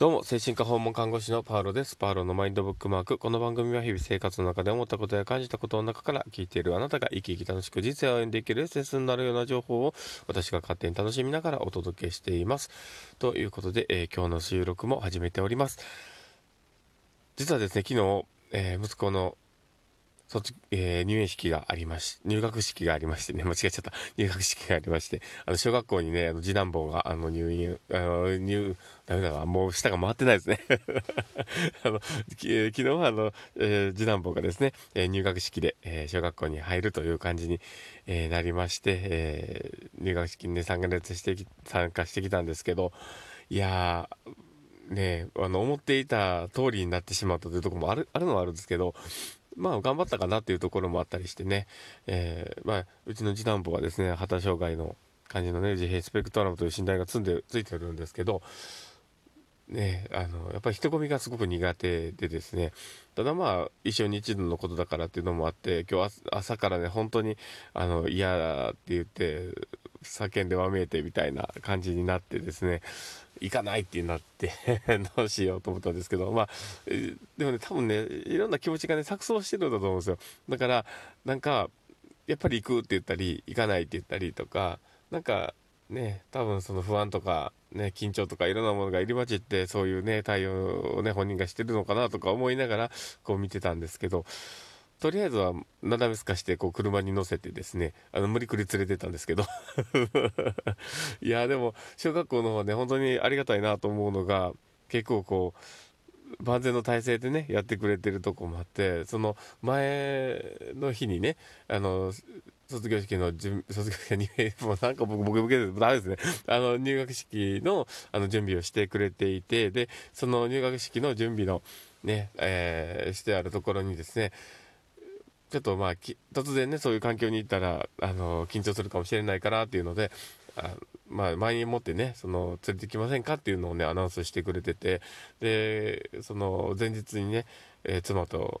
どうも、精神科訪問看護師のパーロです。パーロのマインドブックマーク。この番組は日々生活の中で思ったことや感じたことの中から聞いているあなたが生き生き楽しく人生を歩んでいけるエッセンスになるような情報を私が勝手に楽しみながらお届けしています。ということで、えー、今日の収録も始めております。実はですね、昨日、えー、息子の卒、えー、入園式がありまし、入学式がありましてね、間違えちゃった。入学式がありまして、あの、小学校にね、あの、次男坊が、あの、入院、あの、入、ダメだわ、もう舌が回ってないですね。あの、昨日はあの、えー、次男坊がですね、えー、入学式で、えー、小学校に入るという感じに、えー、なりまして、えー、入学式にね、参加してき、参加してきたんですけど、いやー、ね、あの、思っていた通りになってしまったというところもある、あるのはあるんですけど、まあ頑張ったかなっていうところもあったりしてね、えー、まあうちの次男坊はですね、旗障害の感じのね、自閉スペクトラムという診断がつんで、ついてるんですけど、ね、あの、やっぱり人混みがすごく苦手でですね、ただまあ、一生に一度のことだからっていうのもあって、今日朝からね、本当に、あの、嫌だって言って、叫んでわめいてみたいな感じになってですね、行かないってなって どうしようと思ったんですけど、まあ、でもね、多分ね、いろんな気持ちがね、錯綜してるんだと思うんですよ。だから、なんか、やっぱり行くって言ったり、行かないって言ったりとか、なんか、ね、多分その不安とか、ね、緊張とかいろんなものが入り混じって、そういうね、対応をね、本人がしてるのかなとか思いながら、こう見てたんですけど、とりあえずは、なだめすかして、こう、車に乗せてですね、あの、無理くり連れてたんですけど。いや、でも、小学校の方ね、本当にありがたいなと思うのが、結構こう、万全の体制でね、やってくれてるとこもあって、その前の日にね、あの、卒業式の準、卒業式に、もうなんか僕、僕、僕、ダメですね。あの、入学式の、あの、準備をしてくれていて、で、その入学式の準備の、ね、えー、してあるところにですね、ちょっとまあ、突然ね、そういう環境に行ったら、あの、緊張するかもしれないからっていうので、あまあ、前にもってね、その、連れてきませんかっていうのをね、アナウンスしてくれてて、で、その、前日にね、えー、妻と、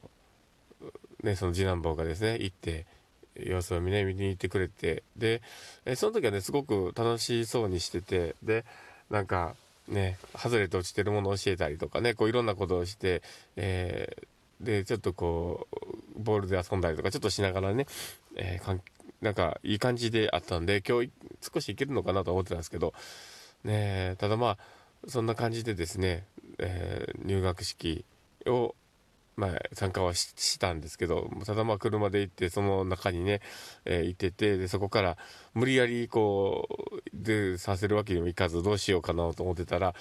ね、その次男坊がですね、行って、様子を見,、ね、見に行ってくれて、で、え、その時はね、すごく楽しそうにしてて、で、なんか、ね、外れて落ちてるものを教えたりとかね、こういろんなことをして、えー、で、ちょっとこう、ボールで遊んだりとかちょっとしながらね、えー、なんかいい感じであったんで、今日少しいけるのかなと思ってたんですけど、ねただまあ、そんな感じでですね、えー、入学式を、まあ、参加はしたんですけど、ただまあ車で行って、その中にね、えー、行ってて、で、そこから無理やりこう、で、させるわけにもいかず、どうしようかなと思ってたら、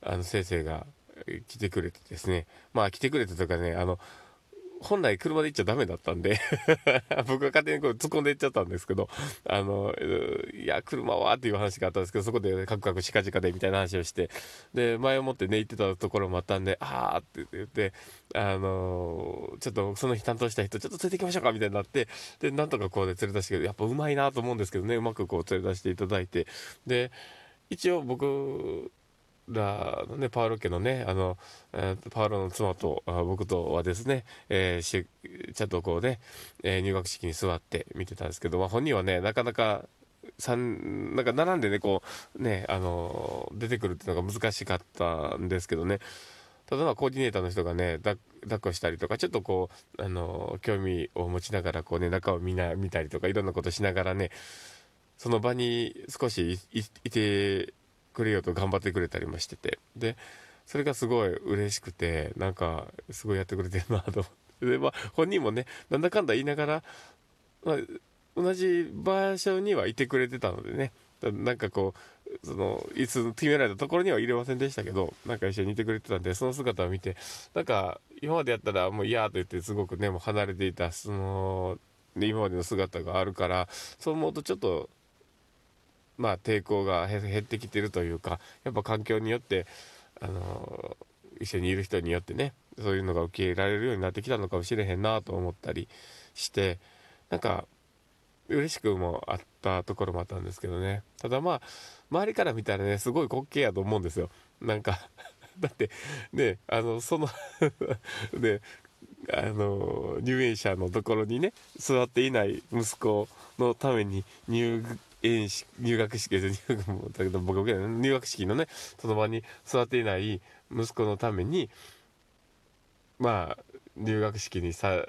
あの、先生が来てくれてですね、まあ来てくれてとかね、あの、本来車で行っちゃダメだったんで 僕が勝手にこう突っ込んで行っちゃったんですけど、あの、いや、車は？っていう話があったんですけど、そこでカクカクしかじかでみたいな話をして、で、前をもってね、行ってたところもあったんで、あーって言って、あの、ちょっとその日担当した人、ちょっと連れて行きましょうかみたいになって、で、なんとかこうで連れ出して、やっぱうまいなと思うんですけどね、うまくこう連れ出していただいて、で、一応僕らのね、パウロ家のね、あの、えー、パウロの妻と僕とはですね、えー、しちゃんとこうね、えー、入学式に座って見てたんですけど、まあ、本人はね、なかなか、んなんか並んでね、こう、ね、あの、出てくるっていうのが難しかったんですけどね、ただまあコーディネーターの人がね、抱っこしたりとか、ちょっとこう、あの、興味を持ちながら、こうね、中を見な、見たりとか、いろんなことしながらね、その場に少しいてくれよと頑張ってくれたりもしてて。で、それがすごい嬉しくて、なんか、すごいやってくれてるなと思って。で、まあ、本人もね、なんだかんだ言いながら、まあ、同じ場所にはいてくれてたのでね、なんかこう、その、いつ決められたところには入れませんでしたけど、なんか一緒にいてくれてたんで、その姿を見て、なんか、今までやったらもう嫌と言ってすごくね、もう離れていた、その、今までの姿があるから、そう思うとちょっと、まあ、抵抗が減ってきてるというか、やっぱ環境によって、あの一緒にいる人によってね、そういうのが受け入れられるようになってきたのかもしれへんなと思ったりして、なんか、嬉しくもあったところもあったんですけどね。ただまあ、周りから見たらね、すごい滑稽やと思うんですよ。なんか だって、ね、あの、その ね、あの、入園者のところにね、座っていない息子のために入園入学式入学もだけど僕入学式のねその場に座っていない息子のためにまあ入学式にさ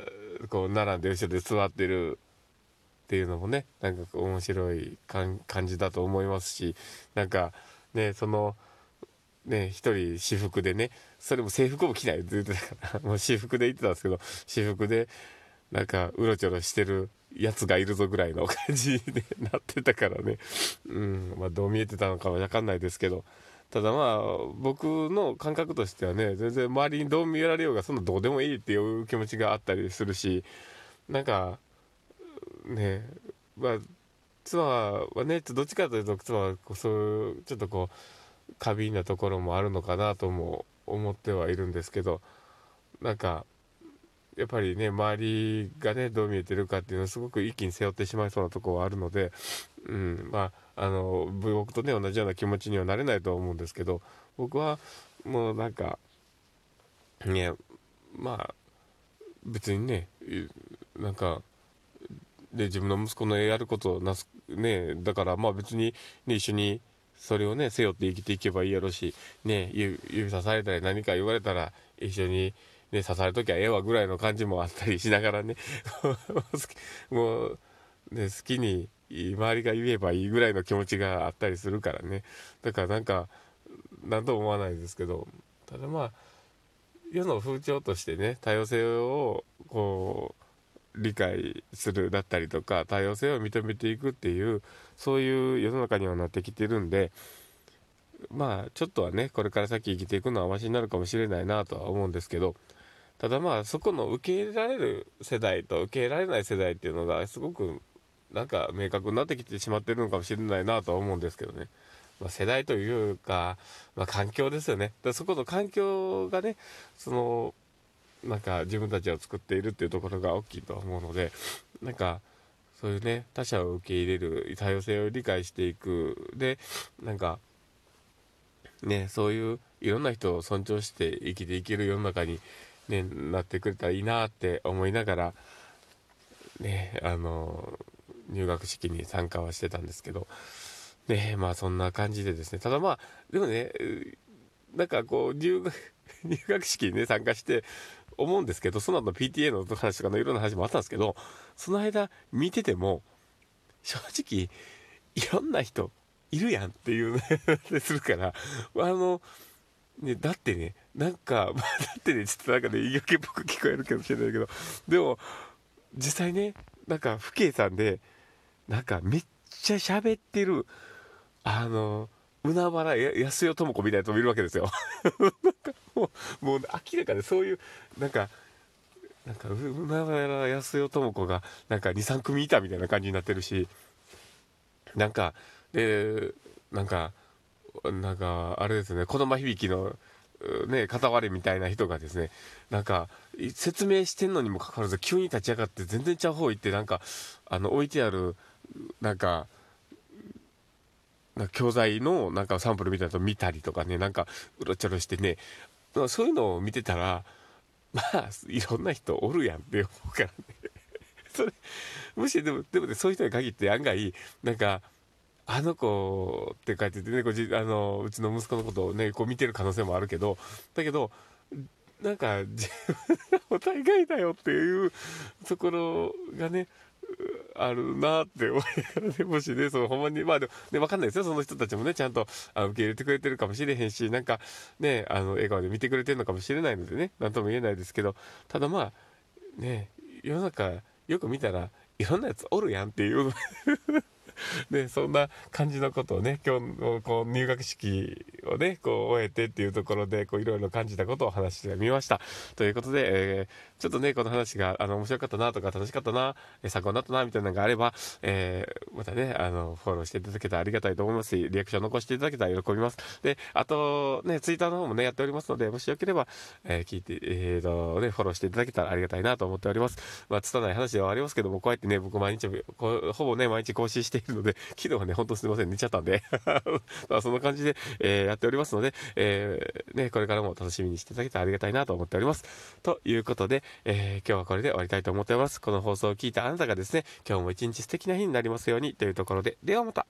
こう並んで後ろで座ってるっていうのもねなんか面白い感じだと思いますしなんかねそのね一人私服でねそれも制服も着ないって言ってたからもう私服で言ってたんですけど私服でなんかうろちょろしてるやつがいるぞぐらいの感じになってたからね。うんまあどう見えてたのかは分かんないですけど。ただまあ僕の感覚としてはね全然周りにどう見えられようがそんなどうでもいいっていう気持ちがあったりするしなんかねまあ妻はねどっちかというと妻はそういうちょっとこう過敏なところもあるのかなとも思ってはいるんですけどなんかやっぱりね周りがねどう見えてるかっていうのをすごく一気に背負ってしまいそうなところはあるので、うん、まああの僕とね同じような気持ちにはなれないと思うんですけど僕はもうなんかねまあ別にねなんかで自分の息子のやることをなすねだからまあ別に、ね、一緒にそれをね背負って生きていけばいいやろうしね指さされたり何か言われたら一緒にね、刺されときゃええわぐらいの感じもあったりしながらね。もう、ね、好きに周りが言えばいいぐらいの気持ちがあったりするからね。だからなんか何とも思わないですけど。ただまあ世の風潮としてね多様性をこう理解するだったりとか多様性を認めていくっていうそういう世の中にはなってきてるんでまあちょっとはねこれから先生きていくのはマシになるかもしれないなとは思うんですけどただまあそこの受け入れられる世代と受け入れられない世代っていうのがすごくなんか明確になってきてしまってるのかもしれないなとは思うんですけどね、まあ、世代というか、まあ、環境ですよね。だそこの環境がねそのなんか自分たちを作っているっていうところが大きいと思うのでなんかそういうね他者を受け入れる多様性を理解していく。でなんかねそういういろんな人を尊重して生きていける世の中にね、なってくれたらいいなって思いながら、ね、あの、入学式に参加はしてたんですけど、ね、まあそんな感じでですね、ただまあ、でもね、なんかこう、入学、入学式にね、参加して、思うんですけど、その後 PTA の話とかのいろんな話もあったんですけど、その間見てても、正直、いろんな人いるやんっていうね するから、あの、ね、だってね、なんか、ま、だってね、ちょっとなんかね、言い訳っぽく聞こえるかもしれないけど、でも、実際ね、なんか、父兄さんで、なんか、めっちゃ喋ってる、あの、海原安代智子みたいな人もいるわけですよ。なんかもう、もう明らかにそういう、なんか、なんか、海原安代智子が、なんか2、3組いたみたいな感じになってるし、なんか、で、なんか、なんか、あれですね、子供響きの、ね、片割れみたいな人がですね、なんか、説明してんのにもかかわらず、急に立ち上がって全然ちゃう方行って、なんか、あの、置いてある、なんか、な教材のなんかサンプルみたいなの見たりとかね、なんか、うろちょろしてね、そういうのを見てたら、まあ、いろんな人おるやんって思うからね。それ、むしろでも、でもね、そういう人に限って案外、なんか、あの子って書いててねこじあのうちの息子のことをねこう見てる可能性もあるけどだけどなんか自分がお互いだよっていうところがねあるなって思いながらね、もしね、そのほんまに、まあでも、ね、わかんないですよ、その人たちもね、ちゃんとあ受け入れてくれてるかもしれへんし、なんかね、あの、笑顔で見てくれてるのかもしれないのでね、なんとも言えないですけど、ただまあ、ね、世の中よく見たら、いろんなやつおるやんっていうで、そんな感じのことをね、今日のこう入学式をね、こう終えてっていうところで、こういろいろ感じたことを話してみました。ということで、えー、ちょっとね、この話が、あの、面白かったなとか楽しかったな、え参考になったな、みたいなのがあれば、えー、またね、あの、フォローしていただけたらありがたいと思いますし、リアクション残していただけたら喜びます。で、あと、ね、ツイッターの方もね、やっておりますので、もしよければ、えー、聞いて、えーと、ね、フォローしていただけたらありがたいなと思っております。まあ、拙い話ではありますけども、こうやってね、僕毎日、ほぼね、毎日更新しているので、昨日はね、ほんとすいません、寝ちゃったんで そんな感じで、えー、やってっておりますので、えー、ね、これからも楽しみにしていただけたらありがたいなと思っております。ということで、えー、今日はこれで終わりたいと思っております。この放送を聞いたあなたがですね、今日も一日素敵な日になりますようにというところで、ではまた。